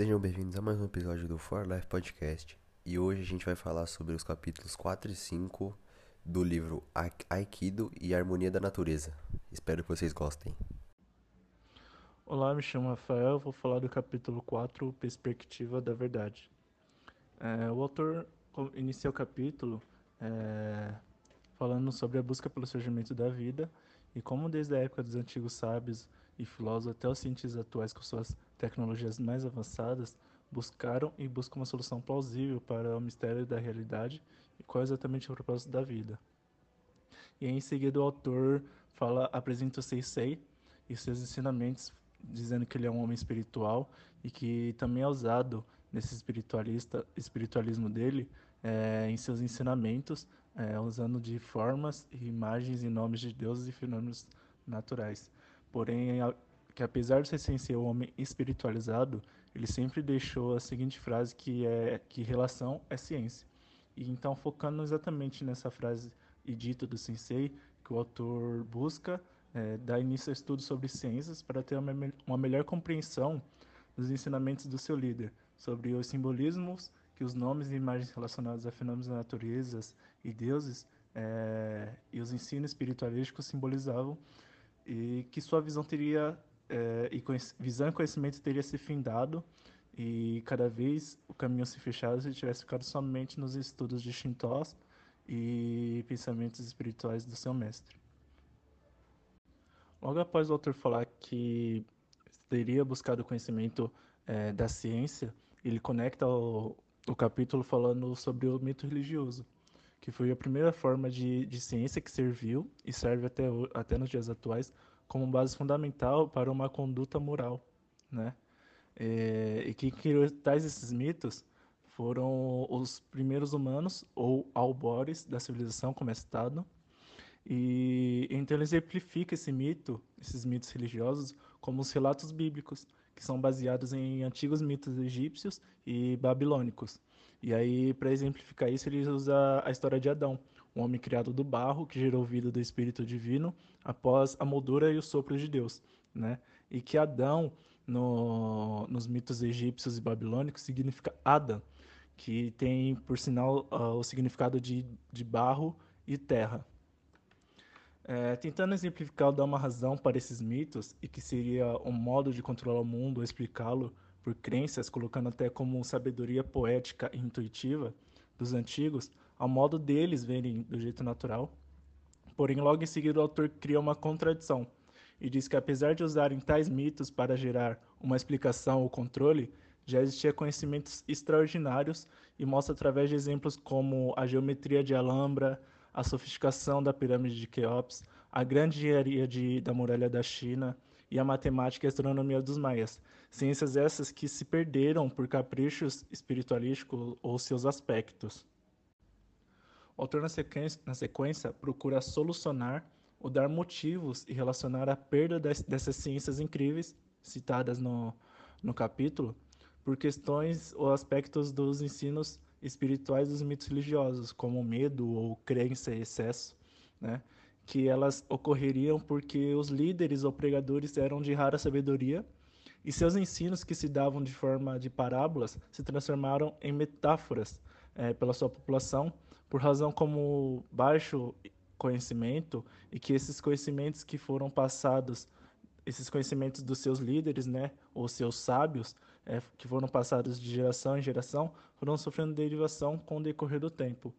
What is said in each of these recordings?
Sejam bem-vindos a mais um episódio do For Life Podcast. E hoje a gente vai falar sobre os capítulos 4 e 5 do livro Aikido e Harmonia da Natureza. Espero que vocês gostem. Olá, me chamo Rafael, vou falar do capítulo 4, Perspectiva da Verdade. É, o autor inicia o capítulo é, falando sobre a busca pelo surgimento da vida e como desde a época dos antigos sábios e filósofos até os cientistas atuais com suas tecnologias mais avançadas buscaram e buscam uma solução plausível para o mistério da realidade e qual é exatamente o propósito da vida. E em seguida o autor fala, apresenta o Seisei e seus ensinamentos, dizendo que ele é um homem espiritual e que também é usado nesse espiritualista, espiritualismo dele é, em seus ensinamentos, é, usando de formas, imagens e nomes de deuses e fenômenos naturais. Porém, que apesar de ser ser um homem espiritualizado, ele sempre deixou a seguinte frase que é que relação é ciência. E então focando exatamente nessa frase e dito do sensei, que o autor busca é, dar início ao estudo sobre ciências para ter uma, uma melhor compreensão dos ensinamentos do seu líder sobre os simbolismos que os nomes e imagens relacionados a fenômenos da natureza e deuses é, e os ensinos espiritualísticos simbolizavam e que sua visão teria é, e visão e conhecimento teria se findado e cada vez o caminho se fechado se tivesse ficado somente nos estudos de Shinto e pensamentos espirituais do seu mestre. Logo após o autor falar que teria buscado o conhecimento é, da ciência, ele conecta o, o capítulo falando sobre o mito religioso, que foi a primeira forma de, de ciência que serviu e serve até, até nos dias atuais como base fundamental para uma conduta moral, né? É, e quem criou tais esses mitos foram os primeiros humanos ou albores da civilização como estado e então ele exemplifica esse mito, esses mitos religiosos, como os relatos bíblicos, que são baseados em antigos mitos egípcios e babilônicos. E aí, para exemplificar isso, ele usa a história de Adão, um homem criado do barro que gerou vida do Espírito Divino após a moldura e o sopro de Deus, né? E que Adão, no, nos mitos egípcios e babilônicos, significa Adam, que tem, por sinal, uh, o significado de, de barro e terra. É, tentando exemplificar dar uma razão para esses mitos e que seria um modo de controlar o mundo ou explicá-lo por crenças, colocando até como sabedoria poética e intuitiva dos antigos, ao modo deles verem do jeito natural. Porém, logo em seguida, o autor cria uma contradição e diz que, apesar de usarem tais mitos para gerar uma explicação ou controle, já existia conhecimentos extraordinários e mostra através de exemplos como a geometria de Alhambra, a sofisticação da pirâmide de Keops, a grande engenharia de, da muralha da China e a matemática e astronomia dos maias. Ciências essas que se perderam por caprichos espiritualísticos ou seus aspectos. O autor, na sequência, na sequência, procura solucionar ou dar motivos e relacionar a perda des, dessas ciências incríveis, citadas no, no capítulo, por questões ou aspectos dos ensinos espirituais dos mitos religiosos, como medo ou crença e excesso, né? que elas ocorreriam porque os líderes ou pregadores eram de rara sabedoria e seus ensinos, que se davam de forma de parábolas, se transformaram em metáforas é, pela sua população por razão como baixo conhecimento e que esses conhecimentos que foram passados, esses conhecimentos dos seus líderes, né, ou seus sábios, é, que foram passados de geração em geração, foram sofrendo derivação com o decorrer do tempo.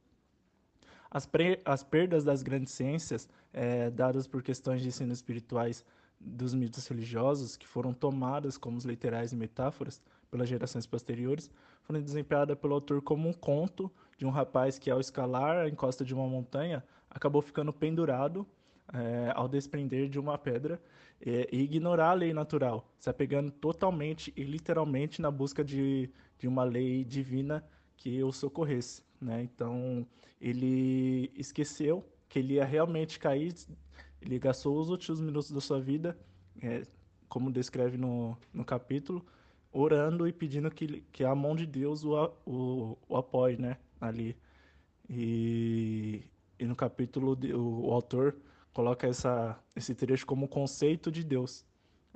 As, as perdas das grandes ciências, é, dadas por questões de ensino espirituais dos mitos religiosos, que foram tomadas como os literais e metáforas pelas gerações posteriores, foram desempenhadas pelo autor como um conto de um rapaz que, ao escalar a encosta de uma montanha, acabou ficando pendurado é, ao desprender de uma pedra é, e ignorar a lei natural, se apegando totalmente e literalmente na busca de, de uma lei divina que o socorresse. Né? Então, ele esqueceu que ele ia realmente cair, ele gastou os últimos minutos da sua vida, é, como descreve no, no capítulo, orando e pedindo que, que a mão de Deus o, o, o apoie, né? ali. E, e no capítulo o, o, autor coloca essa, esse trecho como conceito de Deus,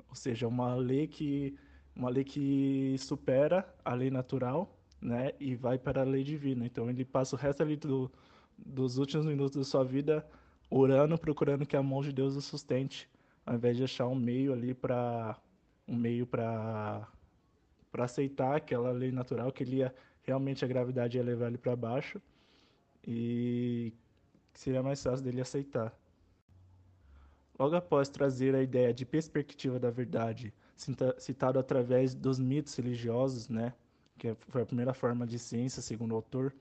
ou seja, uma lei que uma lei que supera a lei natural, né, e vai para a lei divina. Então ele passa o resto ali do, dos últimos minutos da sua vida orando, procurando que a mão de Deus o sustente, ao invés de achar um meio ali para um meio para para aceitar aquela lei natural que ele ia realmente a gravidade ia levar ele para baixo e seria mais fácil dele aceitar. Logo após trazer a ideia de perspectiva da verdade, citado através dos mitos religiosos, né, que foi a primeira forma de ciência, segundo o autor,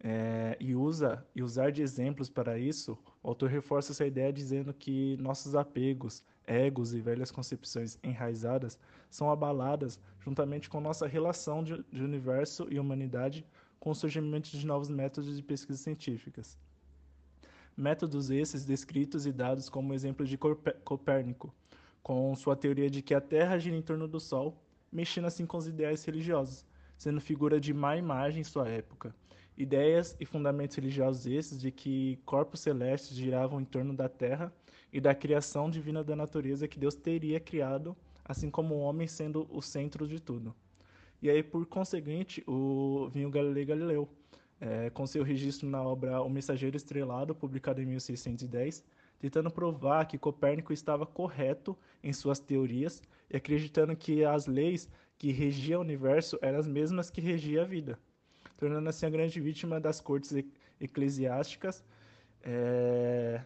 é, e usa e usar de exemplos para isso, o autor reforça essa ideia dizendo que nossos apegos, egos e velhas concepções enraizadas são abaladas juntamente com nossa relação de, de universo e humanidade com o surgimento de novos métodos de pesquisas científicas. Métodos esses descritos e dados como exemplo de Copérnico, com sua teoria de que a Terra gira em torno do Sol, mexendo assim com os ideais religiosos, sendo figura de má imagem em sua época, ideias e fundamentos religiosos esses de que corpos celestes giravam em torno da Terra e da criação divina da natureza que Deus teria criado, assim como o homem sendo o centro de tudo. E aí, por conseguinte, o vinho Galileu Galileu, é, com seu registro na obra O Mensageiro Estrelado, publicado em 1610, tentando provar que Copérnico estava correto em suas teorias e acreditando que as leis que regiam o universo eram as mesmas que regiam a vida tornando assim a grande vítima das cortes eclesiásticas. É...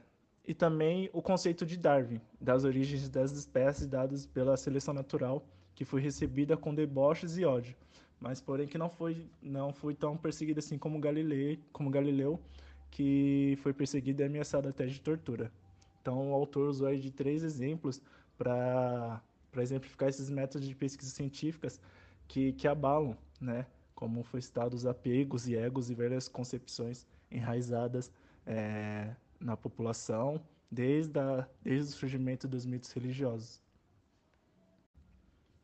E também o conceito de Darwin, das origens das espécies dadas pela seleção natural, que foi recebida com deboches e ódio, mas porém que não foi não foi tão perseguida assim como Galileu, como Galileu, que foi perseguido e ameaçado até de tortura. Então o autor usou aí de três exemplos para para exemplificar esses métodos de pesquisa científicas que, que abalam, né, como foi citado, os apegos e egos e velhas concepções enraizadas é, na população desde, a, desde o surgimento dos mitos religiosos.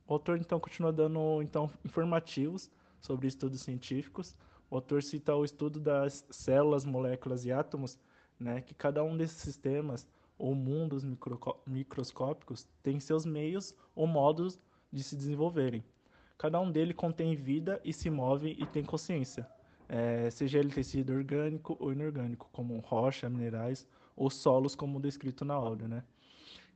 O autor então continua dando então informativos sobre estudos científicos. O autor cita o estudo das células, moléculas e átomos, né, que cada um desses sistemas ou mundos microscópicos tem seus meios ou modos de se desenvolverem. Cada um dele contém vida e se move e tem consciência, é, seja ele tecido orgânico ou inorgânico, como rocha, minerais ou solos, como descrito na obra, né?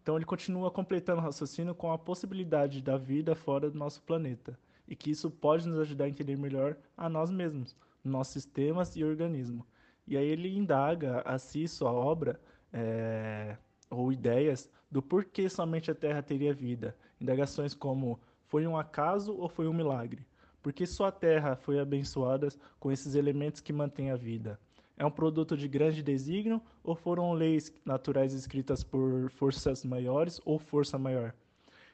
Então ele continua completando o raciocínio com a possibilidade da vida fora do nosso planeta e que isso pode nos ajudar a entender melhor a nós mesmos, nossos sistemas e organismo. E aí ele indaga a si sua obra é, ou ideias do porquê somente a Terra teria vida. Indagações como foi um acaso ou foi um milagre? Porque só a terra foi abençoada com esses elementos que mantêm a vida. É um produto de grande desígnio ou foram leis naturais escritas por forças maiores ou força maior?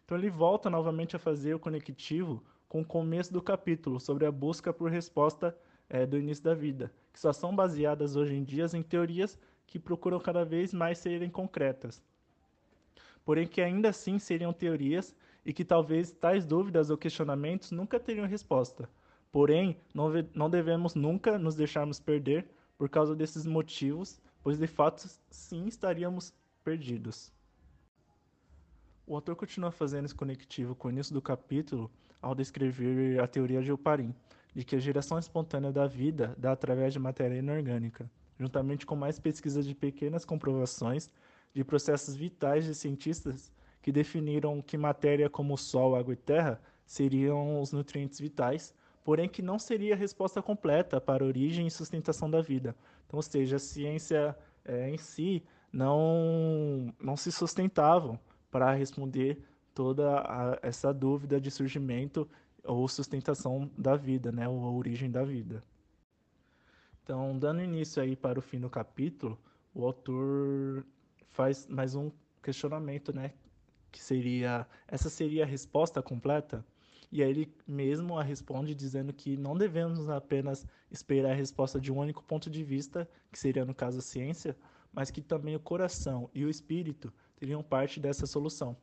Então ele volta novamente a fazer o conectivo com o começo do capítulo sobre a busca por resposta é, do início da vida, que só são baseadas hoje em dia em teorias que procuram cada vez mais serem concretas. Porém que ainda assim seriam teorias e que talvez tais dúvidas ou questionamentos nunca teriam resposta. Porém, não, não devemos nunca nos deixarmos perder por causa desses motivos, pois de fato sim estaríamos perdidos. O autor continua fazendo esse conectivo com o início do capítulo ao descrever a teoria de Oparin, de que a geração espontânea da vida dá através de matéria inorgânica, juntamente com mais pesquisas de pequenas comprovações de processos vitais de cientistas que definiram que matéria como Sol, água e terra seriam os nutrientes vitais, porém que não seria a resposta completa para a origem e sustentação da vida. Então, ou seja, a ciência é, em si não, não se sustentavam para responder toda a, essa dúvida de surgimento ou sustentação da vida, né, ou a origem da vida. Então, dando início aí para o fim do capítulo, o autor faz mais um questionamento, né, que seria essa seria a resposta completa? E aí ele mesmo a responde dizendo que não devemos apenas esperar a resposta de um único ponto de vista, que seria no caso a ciência, mas que também o coração e o espírito teriam parte dessa solução.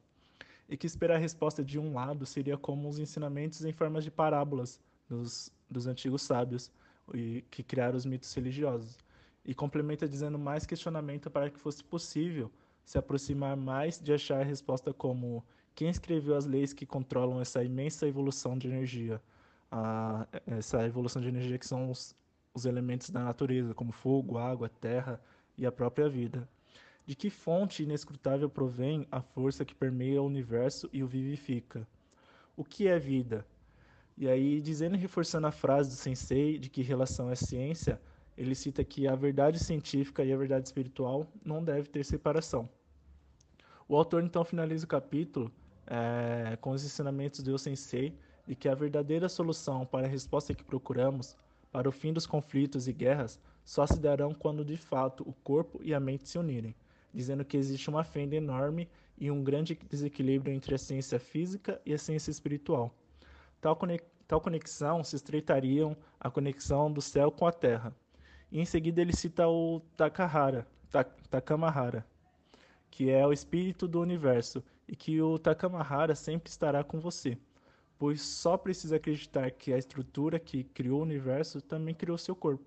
E que esperar a resposta de um lado seria como os ensinamentos em formas de parábolas dos, dos antigos sábios e, que criaram os mitos religiosos. E complementa dizendo mais questionamento para que fosse possível se aproximar mais de achar a resposta como quem escreveu as leis que controlam essa imensa evolução de energia? A, essa evolução de energia que são os, os elementos da natureza, como fogo, água, terra e a própria vida. De que fonte inescrutável provém a força que permeia o universo e o vivifica? O que é vida? E aí, dizendo e reforçando a frase do sensei de que relação é ciência, ele cita que a verdade científica e a verdade espiritual não deve ter separação. O autor então finaliza o capítulo é, com os ensinamentos do sensei de que a verdadeira solução para a resposta que procuramos, para o fim dos conflitos e guerras, só se darão quando de fato o corpo e a mente se unirem, dizendo que existe uma fenda enorme e um grande desequilíbrio entre a ciência física e a ciência espiritual. Tal, tal conexão se estreitariam a conexão do céu com a terra. E em seguida ele cita o Takahara, Takamahara, que é o espírito do universo, e que o Takamahara sempre estará com você pois só precisa acreditar que a estrutura que criou o universo também criou seu corpo.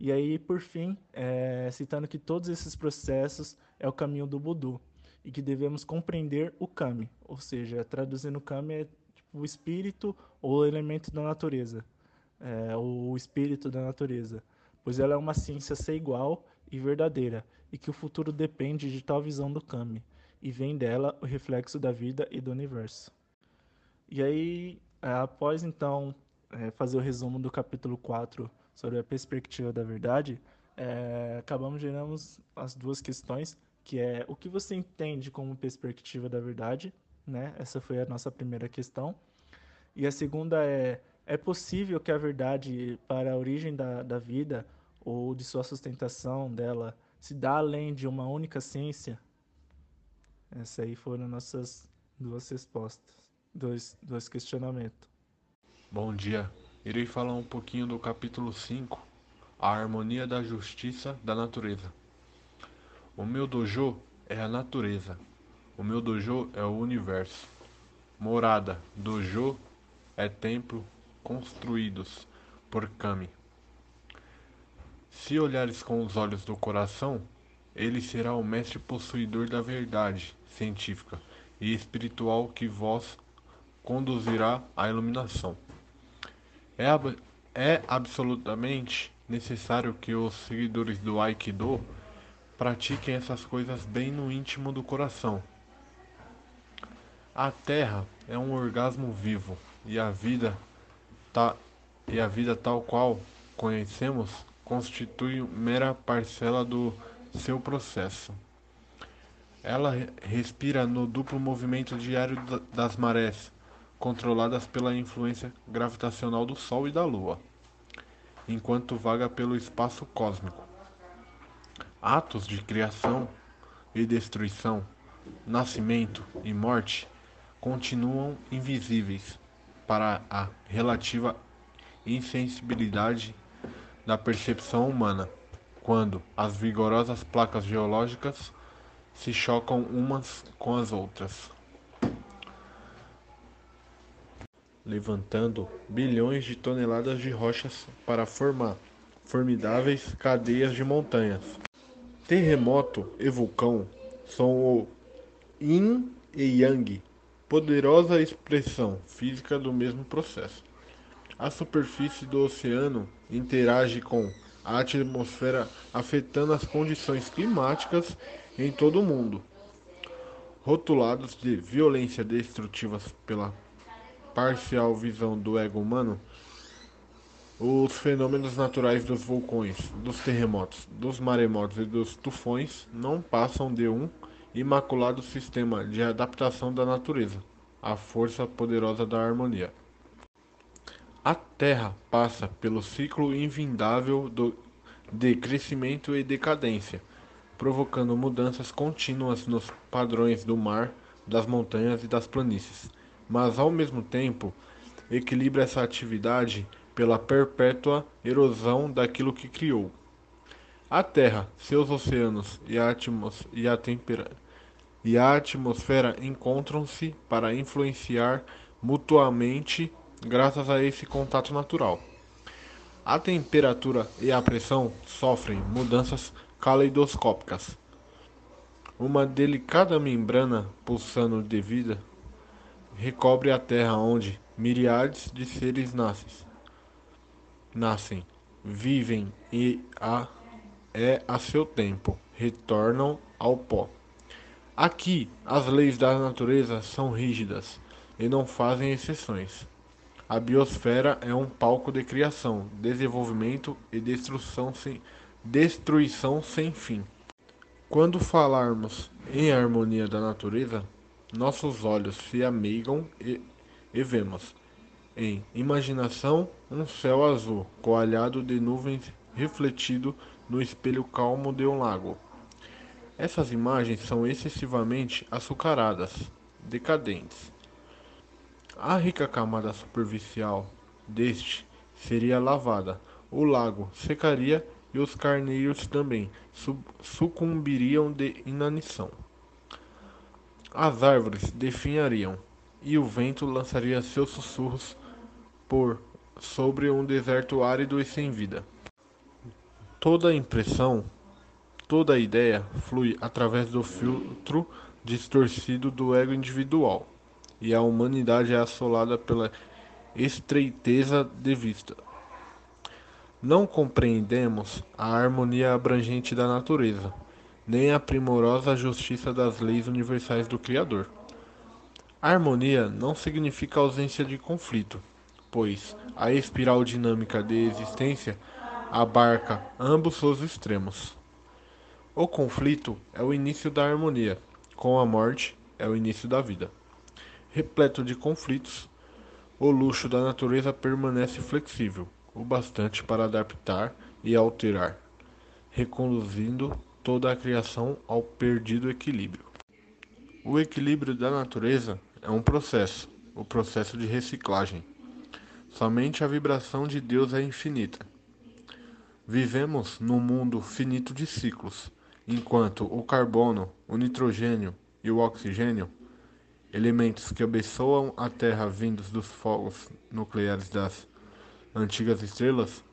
E aí, por fim, é, citando que todos esses processos é o caminho do Budu e que devemos compreender o Kami, ou seja, traduzindo Kami é tipo, o espírito ou o elemento da natureza, é, o espírito da natureza, pois ela é uma ciência ser igual e verdadeira e que o futuro depende de tal visão do Kami e vem dela o reflexo da vida e do universo. E aí, é, após então é, fazer o resumo do capítulo 4 sobre a perspectiva da verdade, é, acabamos gerando as duas questões, que é o que você entende como perspectiva da verdade, né? Essa foi a nossa primeira questão. E a segunda é, é possível que a verdade para a origem da, da vida ou de sua sustentação dela se dá além de uma única ciência? Essas aí foram nossas duas respostas dois, dois questionamentos. Bom dia. Irei falar um pouquinho do capítulo 5, A Harmonia da Justiça da Natureza. O meu dojo é a natureza. O meu dojo é o universo. Morada, dojo é templo construídos por Kami. Se olhares com os olhos do coração, ele será o mestre possuidor da verdade científica e espiritual que vós conduzirá à iluminação. É, ab é absolutamente necessário que os seguidores do Aikido pratiquem essas coisas bem no íntimo do coração. A Terra é um orgasmo vivo e a vida e a vida tal qual conhecemos constitui mera parcela do seu processo. Ela respira no duplo movimento diário das marés, controladas pela influência gravitacional do Sol e da Lua, enquanto vaga pelo espaço cósmico. Atos de criação e destruição, nascimento e morte continuam invisíveis para a relativa insensibilidade da percepção humana, quando as vigorosas placas geológicas se chocam umas com as outras. levantando bilhões de toneladas de rochas para formar formidáveis cadeias de montanhas. Terremoto e vulcão são o yin e yang, poderosa expressão física do mesmo processo. A superfície do oceano interage com a atmosfera, afetando as condições climáticas em todo o mundo. Rotulados de violência destrutivas pela parcial visão do ego humano, os fenômenos naturais dos vulcões, dos terremotos, dos maremotos e dos tufões não passam de um imaculado sistema de adaptação da natureza, a força poderosa da harmonia. A Terra passa pelo ciclo invindável de crescimento e decadência, provocando mudanças contínuas nos padrões do mar, das montanhas e das planícies mas ao mesmo tempo equilibra essa atividade pela perpétua erosão daquilo que criou. A Terra, seus oceanos e a, e a, tempera e a atmosfera encontram-se para influenciar mutuamente graças a esse contato natural. A temperatura e a pressão sofrem mudanças caleidoscópicas. Uma delicada membrana pulsando de vida recobre a terra onde milhares de seres nascem, nascem, vivem e a, é a seu tempo retornam ao pó. Aqui, as leis da natureza são rígidas e não fazem exceções. A biosfera é um palco de criação, desenvolvimento e destruição sem, destruição sem fim. Quando falarmos em harmonia da natureza, nossos olhos se ameigam e, e vemos, em imaginação, um céu azul coalhado de nuvens refletido no espelho calmo de um lago. Essas imagens são excessivamente açucaradas, decadentes. A rica camada superficial deste seria lavada, o lago secaria e os carneiros também sucumbiriam de inanição. As árvores definhariam, e o vento lançaria seus sussurros por sobre um deserto árido e sem vida. Toda impressão, toda ideia flui através do filtro distorcido do ego individual, e a humanidade é assolada pela estreiteza de vista. Não compreendemos a harmonia abrangente da natureza, nem a primorosa justiça das leis universais do Criador. A harmonia não significa ausência de conflito, pois a espiral dinâmica de existência abarca ambos os extremos. O conflito é o início da harmonia, com a morte é o início da vida. Repleto de conflitos, o luxo da natureza permanece flexível, o bastante para adaptar e alterar, reconduzindo toda a criação ao perdido equilíbrio. O equilíbrio da natureza é um processo, o processo de reciclagem. Somente a vibração de Deus é infinita Vivemos num mundo finito de ciclos, enquanto o carbono, o nitrogênio e o oxigênio, elementos que abençoam a Terra vindos dos fogos nucleares das antigas estrelas,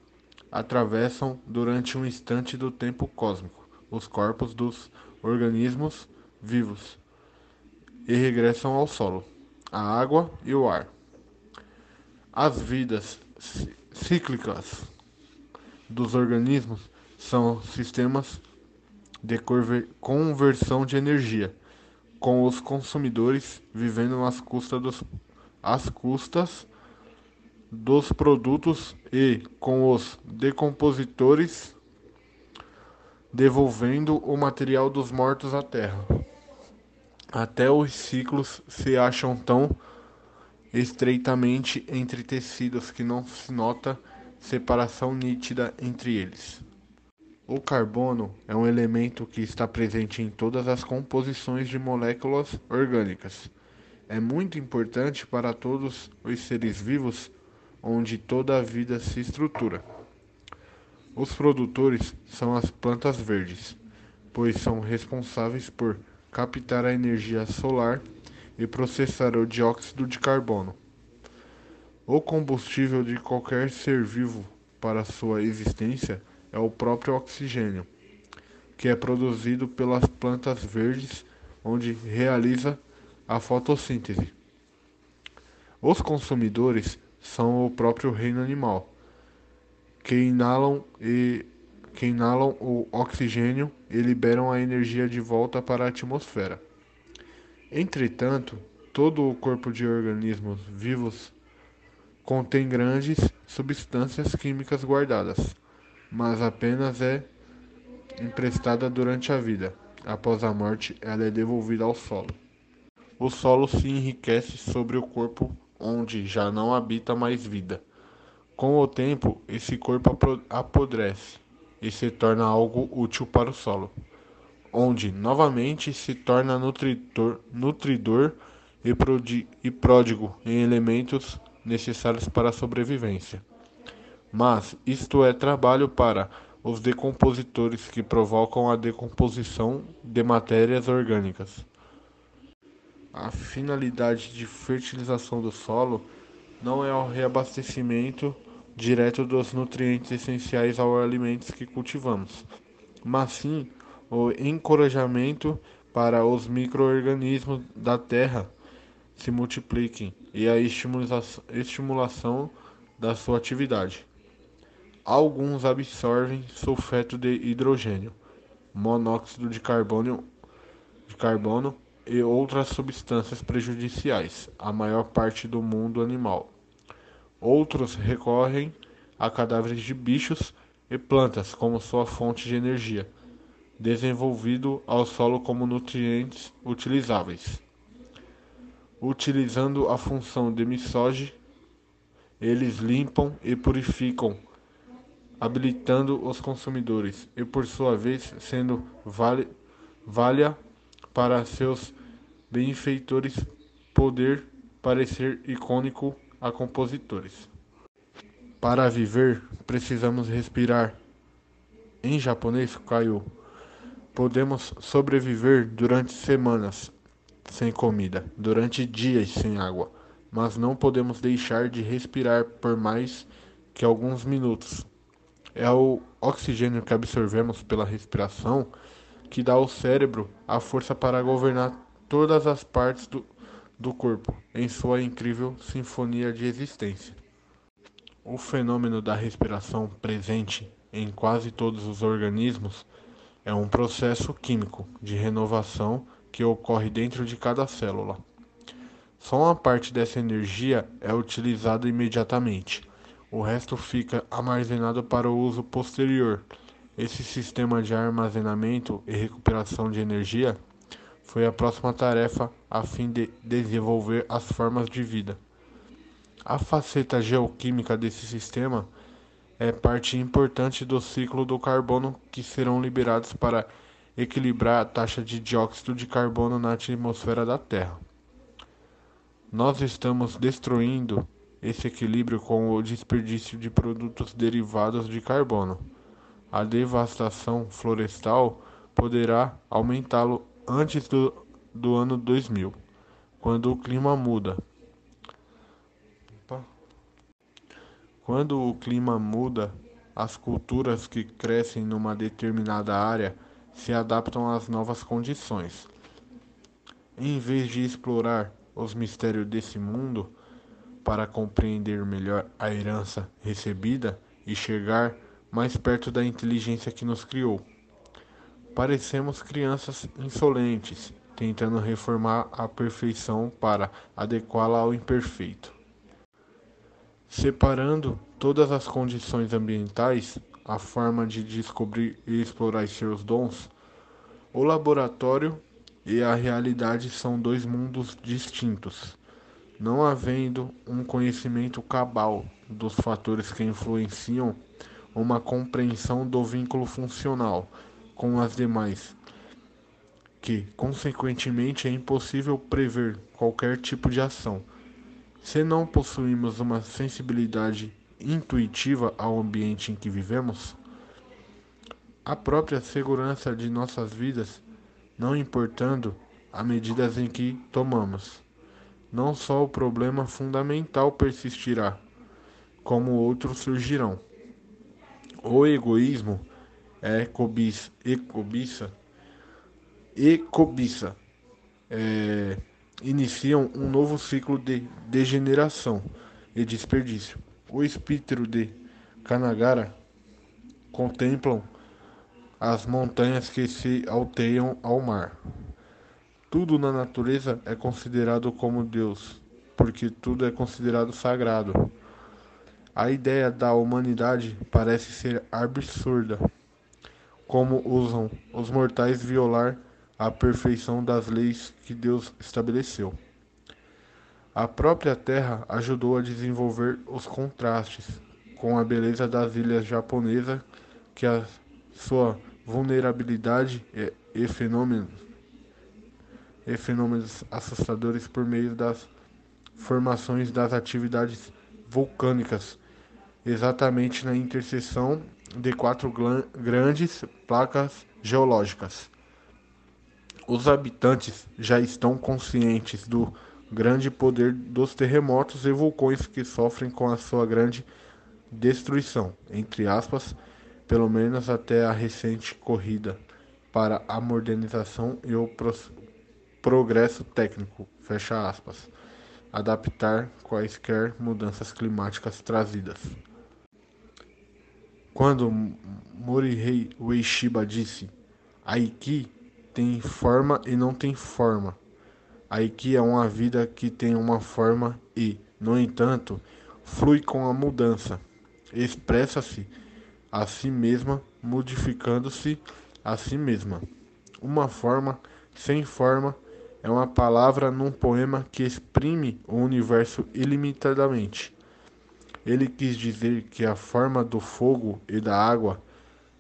atravessam durante um instante do tempo cósmico os corpos dos organismos vivos e regressam ao solo, a água e o ar. As vidas cíclicas dos organismos são sistemas de conversão de energia, com os consumidores vivendo às custas dos, às custas dos produtos e com os decompositores devolvendo o material dos mortos à terra. Até os ciclos se acham tão estreitamente entre tecidos que não se nota separação nítida entre eles. O carbono é um elemento que está presente em todas as composições de moléculas orgânicas. É muito importante para todos os seres vivos onde toda a vida se estrutura. Os produtores são as plantas verdes, pois são responsáveis por captar a energia solar e processar o dióxido de carbono. O combustível de qualquer ser vivo para sua existência é o próprio oxigênio, que é produzido pelas plantas verdes, onde realiza a fotossíntese. Os consumidores são o próprio reino animal, que inalam e que inalam o oxigênio e liberam a energia de volta para a atmosfera. Entretanto, todo o corpo de organismos vivos contém grandes substâncias químicas guardadas, mas apenas é emprestada durante a vida. Após a morte, ela é devolvida ao solo. O solo se enriquece sobre o corpo onde já não habita mais vida. Com o tempo, esse corpo apodrece e se torna algo útil para o solo, onde novamente se torna nutridor, nutridor e, e pródigo em elementos necessários para a sobrevivência. Mas isto é trabalho para os decompositores que provocam a decomposição de matérias orgânicas. A finalidade de fertilização do solo não é o reabastecimento direto dos nutrientes essenciais aos alimentos que cultivamos, mas sim o encorajamento para os micro-organismos da Terra se multipliquem e a estimulação da sua atividade. Alguns absorvem sulfeto de hidrogênio, monóxido de carbono, de carbono e outras substâncias prejudiciais à maior parte do mundo animal. Outros recorrem a cadáveres de bichos e plantas como sua fonte de energia, desenvolvido ao solo como nutrientes utilizáveis. Utilizando a função de misógise, eles limpam e purificam, habilitando os consumidores e, por sua vez, sendo vale, valha para seus benfeitores poder parecer icônico a compositores. Para viver, precisamos respirar. Em japonês, caiu. Podemos sobreviver durante semanas sem comida, durante dias sem água, mas não podemos deixar de respirar por mais que alguns minutos. É o oxigênio que absorvemos pela respiração que dá ao cérebro a força para governar todas as partes do, do corpo em sua incrível sinfonia de existência. O fenômeno da respiração presente em quase todos os organismos é um processo químico de renovação que ocorre dentro de cada célula. Só uma parte dessa energia é utilizada imediatamente. O resto fica armazenado para o uso posterior. Esse sistema de armazenamento e recuperação de energia foi a próxima tarefa a fim de desenvolver as formas de vida. A faceta geoquímica desse sistema é parte importante do ciclo do carbono que serão liberados para equilibrar a taxa de dióxido de carbono na atmosfera da Terra. Nós estamos destruindo esse equilíbrio com o desperdício de produtos derivados de carbono. A devastação florestal poderá aumentá-lo antes do, do ano 2000, quando o clima muda. Quando o clima muda, as culturas que crescem numa determinada área se adaptam às novas condições. Em vez de explorar os mistérios desse mundo para compreender melhor a herança recebida e chegar mais perto da inteligência que nos criou, parecemos crianças insolentes, tentando reformar a perfeição para adequá-la ao imperfeito. Separando todas as condições ambientais, a forma de descobrir e explorar seus dons, o laboratório e a realidade são dois mundos distintos, não havendo um conhecimento cabal dos fatores que influenciam uma compreensão do vínculo funcional com as demais, que, consequentemente, é impossível prever qualquer tipo de ação. Se não possuímos uma sensibilidade intuitiva ao ambiente em que vivemos, a própria segurança de nossas vidas, não importando a medidas em que tomamos, não só o problema fundamental persistirá, como outros surgirão. O egoísmo é cobiça, e cobiça, e cobiça. É, iniciam um novo ciclo de degeneração e desperdício. O espírito de Kanagara contemplam as montanhas que se alteiam ao mar. Tudo na natureza é considerado como Deus, porque tudo é considerado sagrado. A ideia da humanidade parece ser absurda. Como usam os mortais violar a perfeição das leis que Deus estabeleceu. A própria Terra ajudou a desenvolver os contrastes com a beleza das ilhas japonesas, que a sua vulnerabilidade e, e fenômenos e fenômenos assustadores por meio das formações das atividades vulcânicas, exatamente na interseção de quatro grandes placas geológicas. Os habitantes já estão conscientes do grande poder dos terremotos e vulcões que sofrem com a sua grande destruição, entre aspas, pelo menos até a recente corrida para a modernização e o progresso técnico, fecha aspas, adaptar quaisquer mudanças climáticas trazidas. Quando Morihei Ueshiba disse, Aiki tem forma e não tem forma. Aiki é uma vida que tem uma forma e, no entanto, flui com a mudança, expressa-se a si mesma, modificando-se a si mesma. Uma forma sem forma é uma palavra num poema que exprime o universo ilimitadamente. Ele quis dizer que a forma do fogo e da água,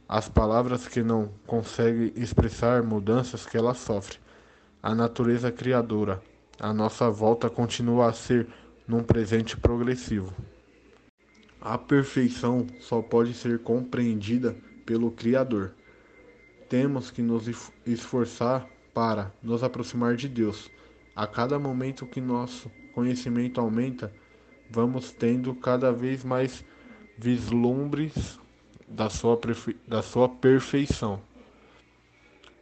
as palavras que não conseguem expressar mudanças que ela sofre, a natureza criadora, a nossa volta continua a ser num presente progressivo. A perfeição só pode ser compreendida pelo Criador. Temos que nos esforçar para nos aproximar de Deus. A cada momento que nosso conhecimento aumenta, vamos tendo cada vez mais vislumbres da sua, da sua perfeição.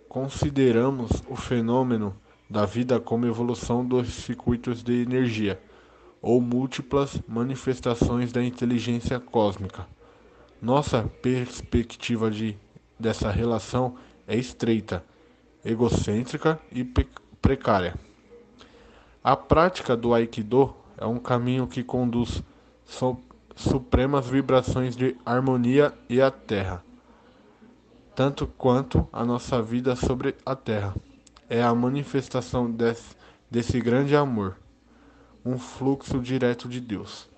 Consideramos o fenômeno da vida como evolução dos circuitos de energia ou múltiplas manifestações da inteligência cósmica. Nossa perspectiva de, dessa relação é estreita egocêntrica e precária. A prática do Aikido é um caminho que conduz supremas vibrações de harmonia e a terra, tanto quanto a nossa vida sobre a terra. É a manifestação desse, desse grande amor, um fluxo direto de Deus.